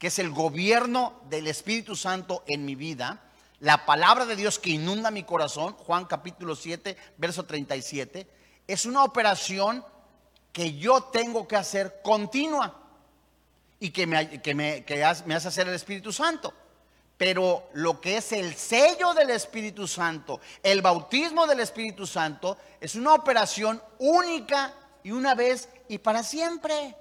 [SPEAKER 1] que es el gobierno del Espíritu Santo en mi vida, la palabra de Dios que inunda mi corazón, Juan capítulo 7, verso 37, es una operación que yo tengo que hacer continua y que me, que me, que me hace hacer el Espíritu Santo. Pero lo que es el sello del Espíritu Santo, el bautismo del Espíritu Santo, es una operación única y una vez y para siempre.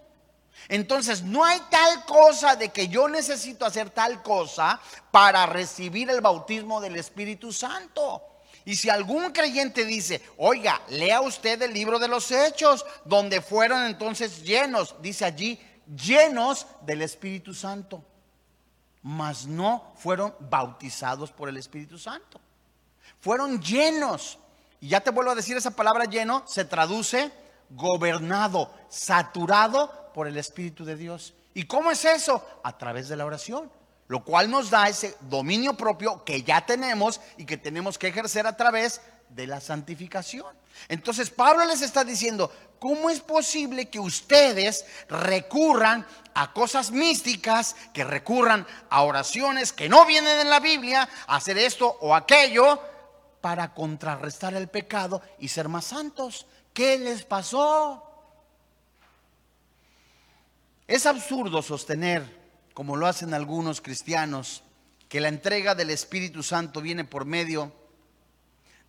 [SPEAKER 1] Entonces, no hay tal cosa de que yo necesito hacer tal cosa para recibir el bautismo del Espíritu Santo. Y si algún creyente dice, oiga, lea usted el libro de los hechos, donde fueron entonces llenos, dice allí, llenos del Espíritu Santo mas no fueron bautizados por el Espíritu Santo. Fueron llenos. Y ya te vuelvo a decir, esa palabra lleno se traduce gobernado, saturado por el Espíritu de Dios. ¿Y cómo es eso? A través de la oración. Lo cual nos da ese dominio propio que ya tenemos y que tenemos que ejercer a través de la santificación. Entonces Pablo les está diciendo, ¿cómo es posible que ustedes recurran a cosas místicas, que recurran a oraciones que no vienen en la Biblia, a hacer esto o aquello, para contrarrestar el pecado y ser más santos? ¿Qué les pasó? Es absurdo sostener, como lo hacen algunos cristianos, que la entrega del Espíritu Santo viene por medio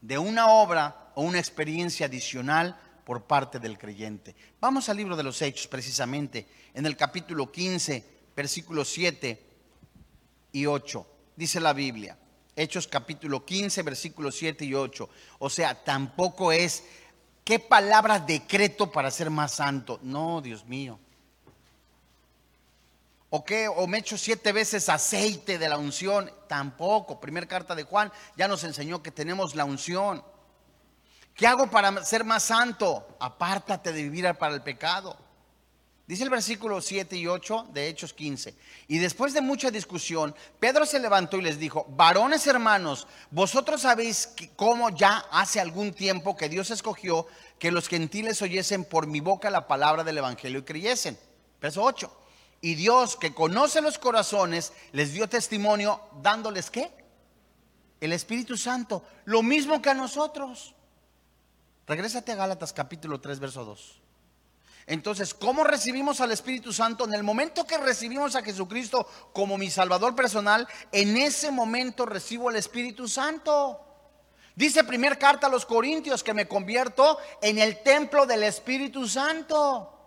[SPEAKER 1] de una obra o una experiencia adicional por parte del creyente. Vamos al libro de los Hechos precisamente, en el capítulo 15, versículos 7 y 8. Dice la Biblia, Hechos capítulo 15, versículos 7 y 8. O sea, tampoco es, ¿qué palabra decreto para ser más santo? No, Dios mío. ¿O qué? ¿O me echo siete veces aceite de la unción? Tampoco. Primer carta de Juan ya nos enseñó que tenemos la unción. ¿Qué hago para ser más santo? Apártate de vivir para el pecado. Dice el versículo 7 y 8 de Hechos 15. Y después de mucha discusión, Pedro se levantó y les dijo, varones hermanos, vosotros sabéis cómo ya hace algún tiempo que Dios escogió que los gentiles oyesen por mi boca la palabra del Evangelio y creyesen. Verso 8. Y Dios que conoce los corazones les dio testimonio dándoles qué? El Espíritu Santo. Lo mismo que a nosotros. Regrésate a Gálatas capítulo 3, verso 2. Entonces, ¿cómo recibimos al Espíritu Santo? En el momento que recibimos a Jesucristo como mi Salvador personal, en ese momento recibo el Espíritu Santo. Dice primer carta a los Corintios que me convierto en el templo del Espíritu Santo.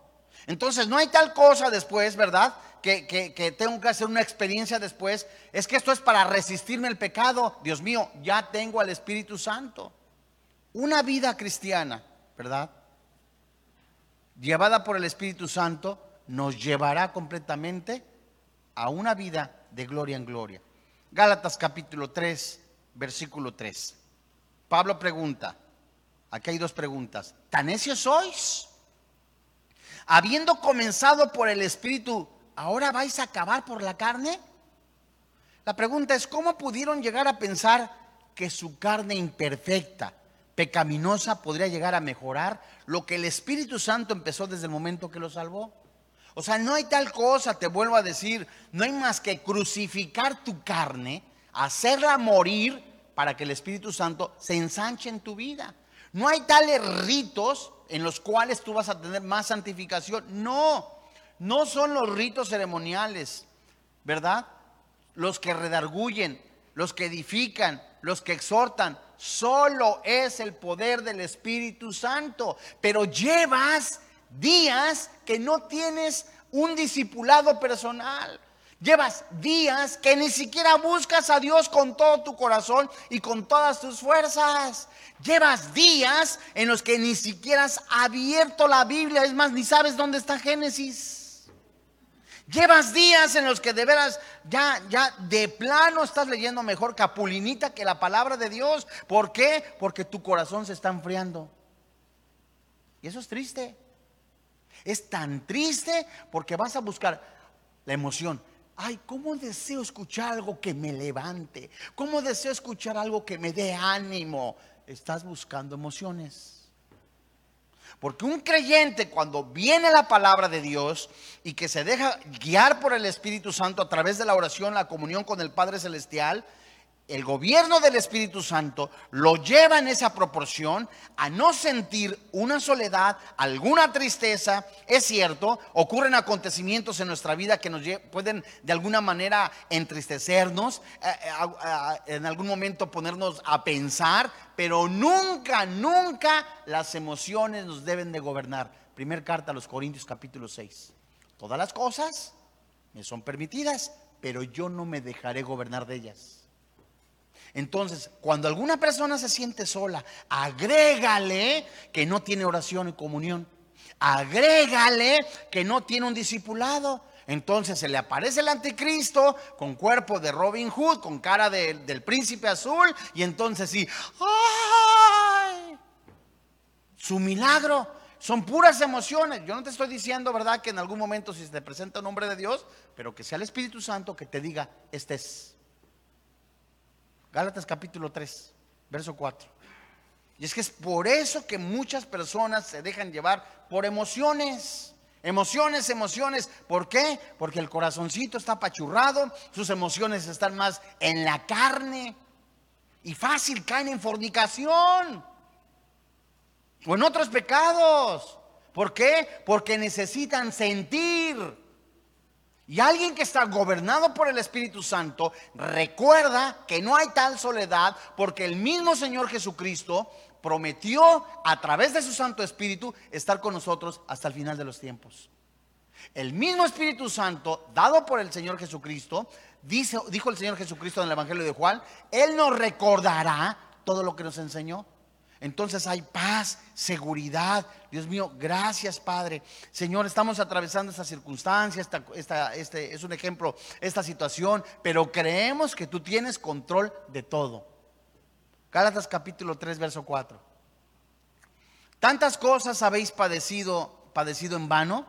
[SPEAKER 1] Entonces, no hay tal cosa después, ¿verdad? Que, que, tengo que hacer una experiencia después. Es que esto es para resistirme el pecado. Dios mío, ya tengo al Espíritu Santo. Una vida cristiana, ¿verdad? Llevada por el Espíritu Santo, nos llevará completamente a una vida de gloria en gloria. Gálatas capítulo 3, versículo 3. Pablo pregunta, aquí hay dos preguntas, ¿tan necios sois? Habiendo comenzado por el Espíritu, ¿ahora vais a acabar por la carne? La pregunta es, ¿cómo pudieron llegar a pensar que su carne imperfecta, pecaminosa podría llegar a mejorar lo que el Espíritu Santo empezó desde el momento que lo salvó. O sea, no hay tal cosa, te vuelvo a decir, no hay más que crucificar tu carne, hacerla morir para que el Espíritu Santo se ensanche en tu vida. No hay tales ritos en los cuales tú vas a tener más santificación. No, no son los ritos ceremoniales, ¿verdad? Los que redarguyen, los que edifican, los que exhortan, solo es el poder del Espíritu Santo. Pero llevas días que no tienes un discipulado personal. Llevas días que ni siquiera buscas a Dios con todo tu corazón y con todas tus fuerzas. Llevas días en los que ni siquiera has abierto la Biblia, es más, ni sabes dónde está Génesis. Llevas días en los que de veras ya, ya de plano estás leyendo mejor Capulinita que la palabra de Dios. ¿Por qué? Porque tu corazón se está enfriando. Y eso es triste. Es tan triste porque vas a buscar la emoción. Ay, ¿cómo deseo escuchar algo que me levante? ¿Cómo deseo escuchar algo que me dé ánimo? Estás buscando emociones. Porque un creyente cuando viene la palabra de Dios y que se deja guiar por el Espíritu Santo a través de la oración, la comunión con el Padre Celestial, el gobierno del Espíritu Santo lo lleva en esa proporción a no sentir una soledad, alguna tristeza. Es cierto, ocurren acontecimientos en nuestra vida que nos pueden de alguna manera entristecernos, eh, eh, en algún momento ponernos a pensar, pero nunca, nunca las emociones nos deben de gobernar. Primer carta a los Corintios capítulo 6. Todas las cosas me son permitidas, pero yo no me dejaré gobernar de ellas. Entonces, cuando alguna persona se siente sola, agrégale que no tiene oración y comunión. Agrégale que no tiene un discipulado. Entonces se le aparece el anticristo con cuerpo de Robin Hood, con cara del príncipe azul, y entonces sí, ¡ay! Su milagro. Son puras emociones. Yo no te estoy diciendo, ¿verdad?, que en algún momento si se te presenta un nombre de Dios, pero que sea el Espíritu Santo que te diga, este es. Gálatas capítulo 3, verso 4. Y es que es por eso que muchas personas se dejan llevar por emociones. Emociones, emociones. ¿Por qué? Porque el corazoncito está apachurrado, sus emociones están más en la carne y fácil caen en fornicación o en otros pecados. ¿Por qué? Porque necesitan sentir. Y alguien que está gobernado por el Espíritu Santo recuerda que no hay tal soledad porque el mismo Señor Jesucristo prometió a través de su Santo Espíritu estar con nosotros hasta el final de los tiempos. El mismo Espíritu Santo, dado por el Señor Jesucristo, dice, dijo el Señor Jesucristo en el Evangelio de Juan, Él nos recordará todo lo que nos enseñó. Entonces hay paz, seguridad. Dios mío, gracias Padre. Señor, estamos atravesando esta circunstancia, esta, este es un ejemplo, esta situación, pero creemos que tú tienes control de todo. Gálatas capítulo 3, verso 4. Tantas cosas habéis padecido, padecido en vano,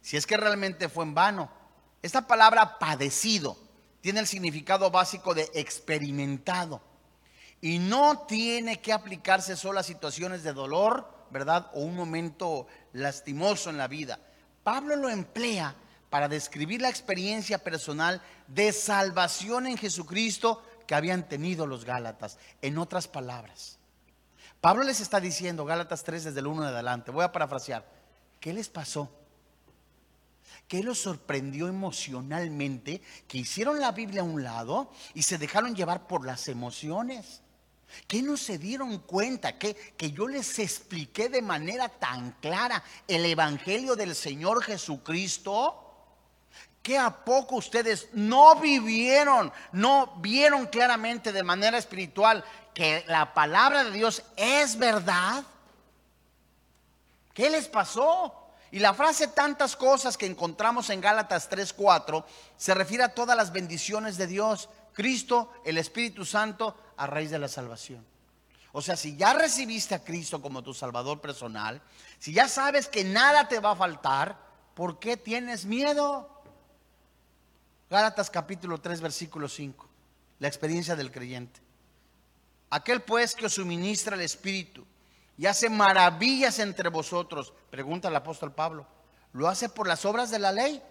[SPEAKER 1] si es que realmente fue en vano. Esta palabra padecido tiene el significado básico de experimentado. Y no tiene que aplicarse solo a situaciones de dolor, ¿verdad? O un momento lastimoso en la vida. Pablo lo emplea para describir la experiencia personal de salvación en Jesucristo que habían tenido los Gálatas. En otras palabras, Pablo les está diciendo, Gálatas 3 desde el 1 en adelante, voy a parafrasear, ¿qué les pasó? ¿Qué los sorprendió emocionalmente? Que hicieron la Biblia a un lado y se dejaron llevar por las emociones. ¿Qué no se dieron cuenta? Que, que yo les expliqué de manera tan clara el Evangelio del Señor Jesucristo. Que a poco ustedes no vivieron, no vieron claramente de manera espiritual que la palabra de Dios es verdad. ¿Qué les pasó? Y la frase tantas cosas que encontramos en Gálatas 3:4 se refiere a todas las bendiciones de Dios, Cristo, el Espíritu Santo, a raíz de la salvación. O sea, si ya recibiste a Cristo como tu Salvador personal, si ya sabes que nada te va a faltar, ¿por qué tienes miedo? Gálatas capítulo 3, versículo 5. La experiencia del creyente. Aquel pues que os suministra el Espíritu y hace maravillas entre vosotros, pregunta el apóstol Pablo, ¿lo hace por las obras de la ley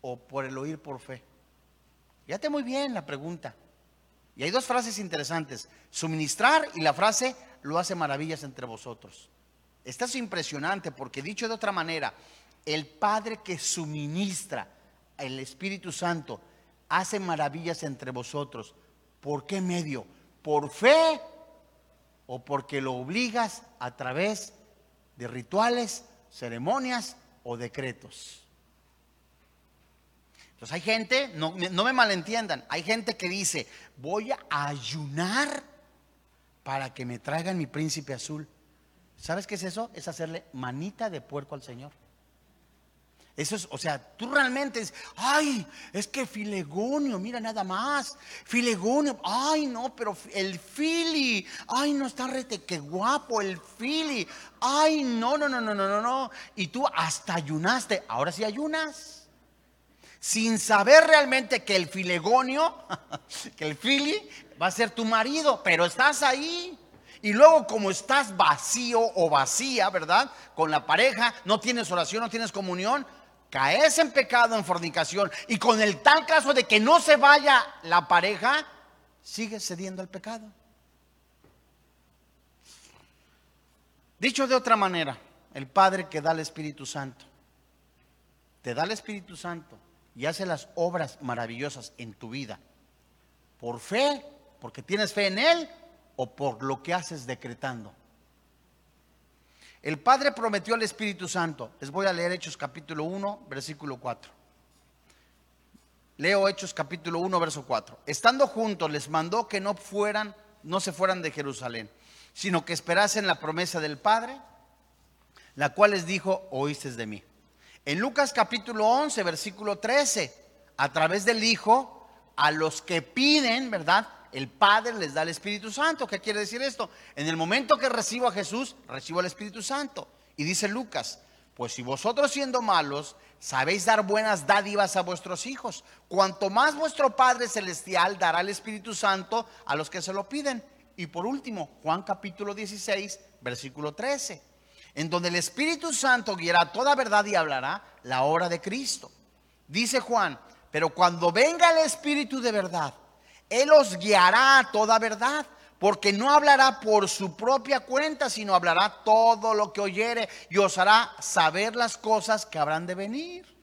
[SPEAKER 1] o por el oír por fe? Fíjate muy bien la pregunta. Y hay dos frases interesantes, suministrar y la frase lo hace maravillas entre vosotros. Esto es impresionante porque dicho de otra manera, el Padre que suministra el Espíritu Santo hace maravillas entre vosotros. ¿Por qué medio? ¿Por fe o porque lo obligas a través de rituales, ceremonias o decretos? Hay gente, no, me malentiendan, hay gente que dice, voy a ayunar para que me traigan mi príncipe azul. ¿Sabes qué es eso? Es hacerle manita de puerco al Señor. Eso es, o sea, tú realmente es, ay, es que Filegonio, mira nada más. Filegonio, ay, no, pero el Fili, ay, no está rete, qué guapo el Fili. Ay, no, no, no, no, no, no, no. Y tú hasta ayunaste, ahora sí ayunas. Sin saber realmente que el Filegonio, *laughs* que el Fili va a ser tu marido, pero estás ahí. Y luego como estás vacío o vacía, ¿verdad? Con la pareja, no tienes oración, no tienes comunión, caes en pecado, en fornicación, y con el tal caso de que no se vaya la pareja, sigues cediendo al pecado. Dicho de otra manera, el Padre que da el Espíritu Santo, te da el Espíritu Santo y hace las obras maravillosas en tu vida, por fe, porque tienes fe en Él, o por lo que haces decretando. El Padre prometió al Espíritu Santo. Les voy a leer Hechos capítulo 1, versículo 4. Leo Hechos capítulo 1, verso 4. Estando juntos les mandó que no fueran, no se fueran de Jerusalén, sino que esperasen la promesa del Padre, la cual les dijo, oíste de mí. En Lucas capítulo 11, versículo 13, a través del Hijo, a los que piden, ¿verdad? el Padre les da el Espíritu Santo. ¿Qué quiere decir esto? En el momento que recibo a Jesús, recibo el Espíritu Santo. Y dice Lucas, pues si vosotros siendo malos sabéis dar buenas dádivas a vuestros hijos, cuanto más vuestro Padre Celestial dará el Espíritu Santo a los que se lo piden. Y por último, Juan capítulo 16, versículo 13, en donde el Espíritu Santo guiará toda verdad y hablará la hora de Cristo. Dice Juan, pero cuando venga el Espíritu de verdad, él os guiará a toda verdad, porque no hablará por su propia cuenta, sino hablará todo lo que oyere y os hará saber las cosas que habrán de venir.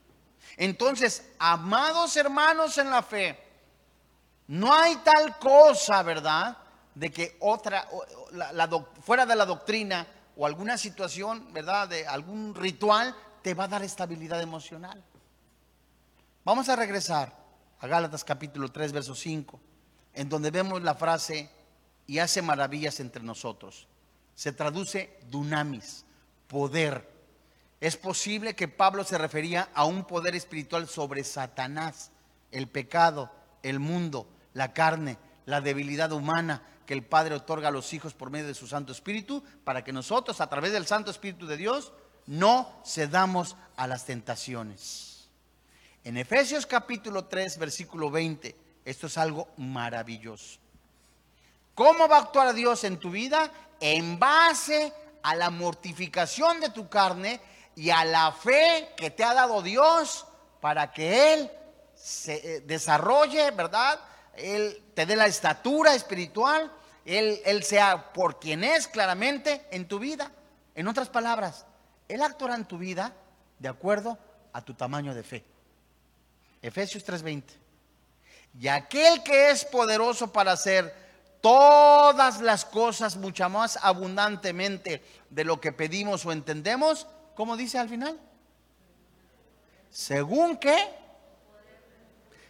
[SPEAKER 1] Entonces, amados hermanos en la fe, no hay tal cosa, ¿verdad? De que otra, fuera de la doctrina o alguna situación, ¿verdad? De algún ritual, te va a dar estabilidad emocional. Vamos a regresar a Gálatas capítulo 3, verso 5 en donde vemos la frase y hace maravillas entre nosotros. Se traduce dunamis, poder. Es posible que Pablo se refería a un poder espiritual sobre Satanás, el pecado, el mundo, la carne, la debilidad humana que el Padre otorga a los hijos por medio de su Santo Espíritu, para que nosotros, a través del Santo Espíritu de Dios, no cedamos a las tentaciones. En Efesios capítulo 3, versículo 20, esto es algo maravilloso. ¿Cómo va a actuar Dios en tu vida? En base a la mortificación de tu carne y a la fe que te ha dado Dios para que Él se eh, desarrolle, ¿verdad? Él te dé la estatura espiritual, Él, Él sea por quien es claramente en tu vida. En otras palabras, Él actuará en tu vida de acuerdo a tu tamaño de fe. Efesios 3:20. Y aquel que es poderoso para hacer todas las cosas mucho más abundantemente de lo que pedimos o entendemos, ¿cómo dice al final? Según que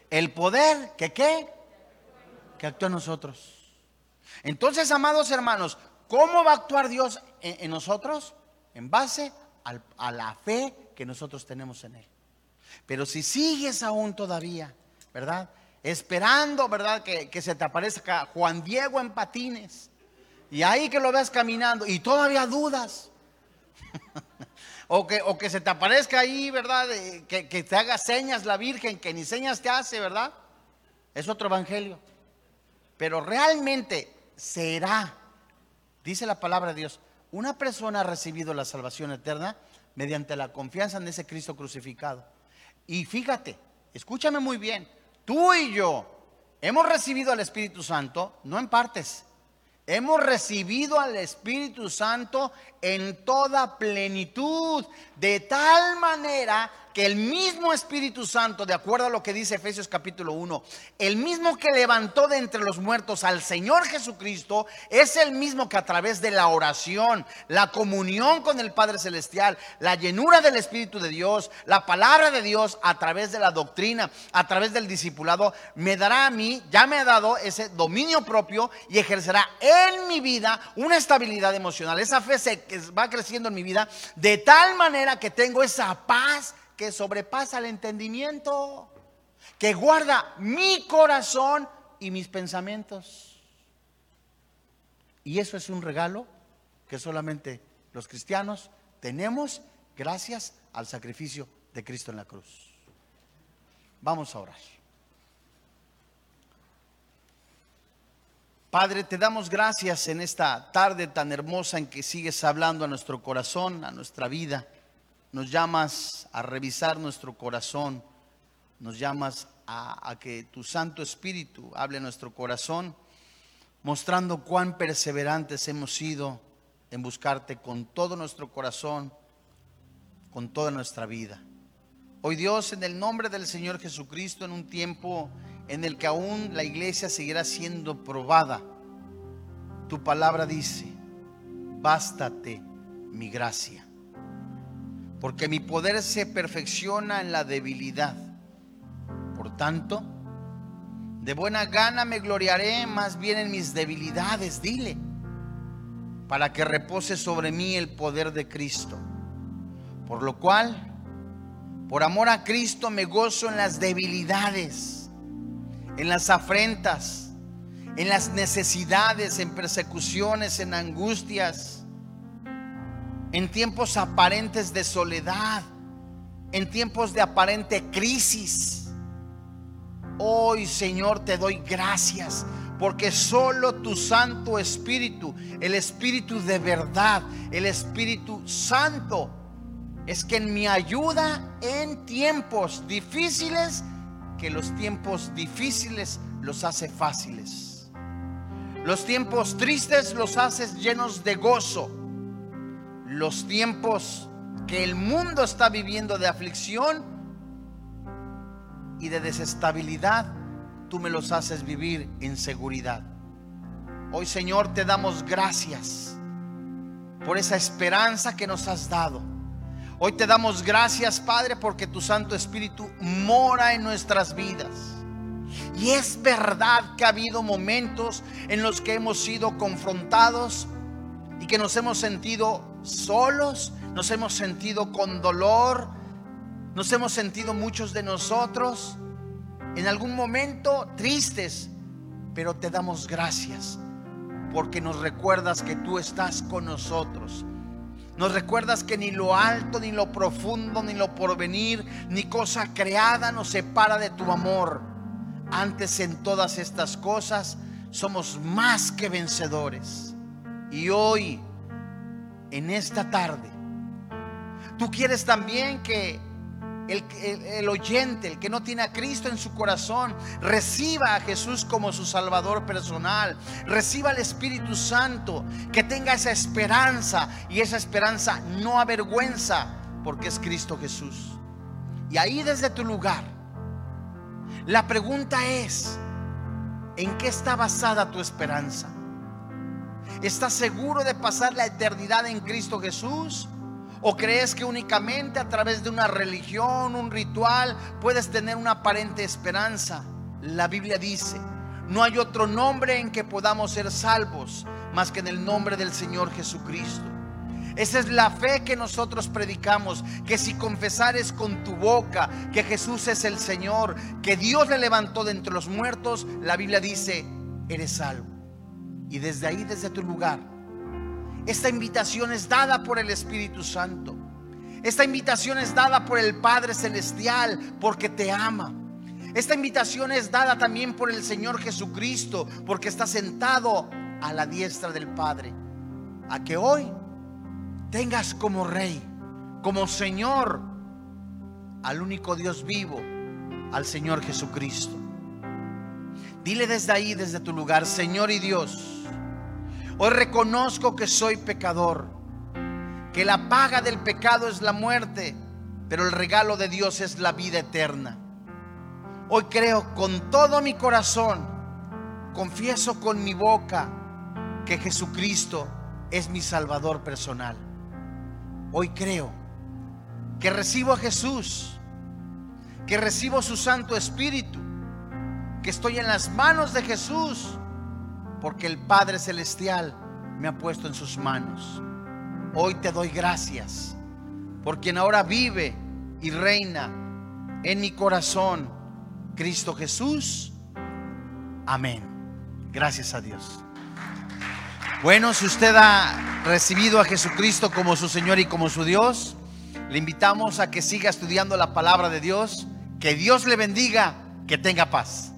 [SPEAKER 1] el poder que qué? Que actúa en nosotros. Entonces, amados hermanos, ¿cómo va a actuar Dios en, nosotros? En base a la fe que nosotros tenemos en Él. Pero si sigues aún todavía, ¿verdad? esperando, ¿verdad? Que, se te aparezca Juan Diego en patines. Y ahí que lo veas caminando y todavía dudas. *laughs* o, que, o que se te aparezca ahí, ¿verdad? Que, que te haga señas la Virgen, que ni señas te hace, ¿verdad? Es otro evangelio. Pero realmente será, dice la palabra de Dios, una persona ha recibido la salvación eterna mediante la confianza en ese Cristo crucificado. Y fíjate, escúchame muy bien, Tú y yo hemos recibido al Espíritu Santo, no en partes, hemos recibido al Espíritu Santo en toda plenitud, de tal manera que el mismo Espíritu Santo, de acuerdo a lo que dice Efesios capítulo 1, el mismo que levantó de entre los muertos al Señor Jesucristo, es el mismo que a través de la oración, la comunión con el Padre Celestial, la llenura del Espíritu de Dios, la palabra de Dios, a través de la doctrina, a través del discipulado, me dará a mí, ya me ha dado ese dominio propio y ejercerá en mi vida una estabilidad emocional. Esa fe se va creciendo en mi vida de tal manera que tengo esa paz que sobrepasa el entendimiento, que guarda mi corazón y mis pensamientos. Y eso es un regalo que solamente los cristianos tenemos gracias al sacrificio de Cristo en la cruz. Vamos a orar. Padre, te damos gracias en esta tarde tan hermosa en que sigues hablando a nuestro corazón, a nuestra vida. Nos llamas a revisar nuestro corazón. Nos llamas a, que tu Santo Espíritu hable nuestro corazón, mostrando cuán perseverantes hemos sido en buscarte con todo nuestro corazón, con toda nuestra vida. Hoy Dios, en el nombre del Señor Jesucristo, en un tiempo en el que aún la iglesia seguirá siendo probada, tu palabra dice, bástate mi gracia, porque mi poder se perfecciona en la debilidad. Por tanto, de buena gana me gloriaré más bien en mis debilidades, dile, para que repose sobre mí el poder de Cristo. Por lo cual, por amor a Cristo me gozo en las debilidades, en las afrentas, en las necesidades, en persecuciones, en angustias, en tiempos aparentes de soledad, en tiempos de aparente crisis. Hoy, Señor, te doy gracias porque solo tu Santo Espíritu, el Espíritu de verdad, el Espíritu Santo, es que en mi ayuda en tiempos difíciles, que los tiempos difíciles los hace fáciles. Los tiempos tristes los haces llenos de gozo. Los tiempos que el mundo está viviendo de aflicción y de desestabilidad, tú me los haces vivir en seguridad. Hoy Señor te damos gracias por esa esperanza que nos has dado Hoy te damos gracias, Padre, porque tu Santo Espíritu mora en nuestras vidas. Y es verdad que ha habido momentos en los que hemos sido confrontados y que nos hemos sentido solos, nos hemos sentido con dolor, nos hemos sentido muchos de nosotros en algún momento tristes, pero te damos gracias porque nos recuerdas que tú estás con nosotros nos recuerdas que ni lo alto, ni lo profundo, ni lo porvenir, ni cosa creada nos separa de tu amor. Antes en todas estas cosas somos más que vencedores. Y hoy, en esta tarde, tú quieres también que el, oyente, el que no tiene a Cristo en su corazón, reciba a Jesús como su Salvador personal, reciba al Espíritu Santo, que tenga esa esperanza y esa esperanza no avergüenza porque es Cristo Jesús. Y ahí desde tu lugar, la pregunta es, ¿en qué está basada tu esperanza? ¿Estás seguro de pasar la eternidad en Cristo Jesús? ¿O crees que únicamente a través de una religión, un ritual, puedes tener una aparente esperanza? La Biblia dice, no hay otro nombre en que podamos ser salvos más que en el nombre del Señor Jesucristo. Esa es la fe que nosotros predicamos, que si confesares con tu boca que Jesús es el Señor, que Dios le levantó de entre los muertos, la Biblia dice, eres salvo. Y desde ahí, desde tu lugar, esta invitación es dada por el Espíritu Santo. Esta invitación es dada por el Padre Celestial porque te ama. Esta invitación es dada también por el Señor Jesucristo porque está sentado a la diestra del Padre. A que hoy tengas como Rey, como Señor, al único Dios vivo, al Señor Jesucristo. Dile desde ahí, desde tu lugar, Señor y Dios Hoy reconozco que soy pecador, que la paga del pecado es la muerte, pero el regalo de Dios es la vida eterna. Hoy creo con todo mi corazón, confieso con mi boca que Jesucristo es mi Salvador personal. Hoy creo que recibo a Jesús, que recibo su Santo Espíritu, que estoy en las manos de Jesús porque el Padre Celestial me ha puesto en sus manos. Hoy te doy gracias por quien ahora vive y reina en mi corazón Cristo Jesús. Amén. Gracias a Dios. Bueno, si usted ha recibido a Jesucristo como su Señor y como su Dios, le invitamos a que siga estudiando la palabra de Dios. Que Dios le bendiga, que tenga paz.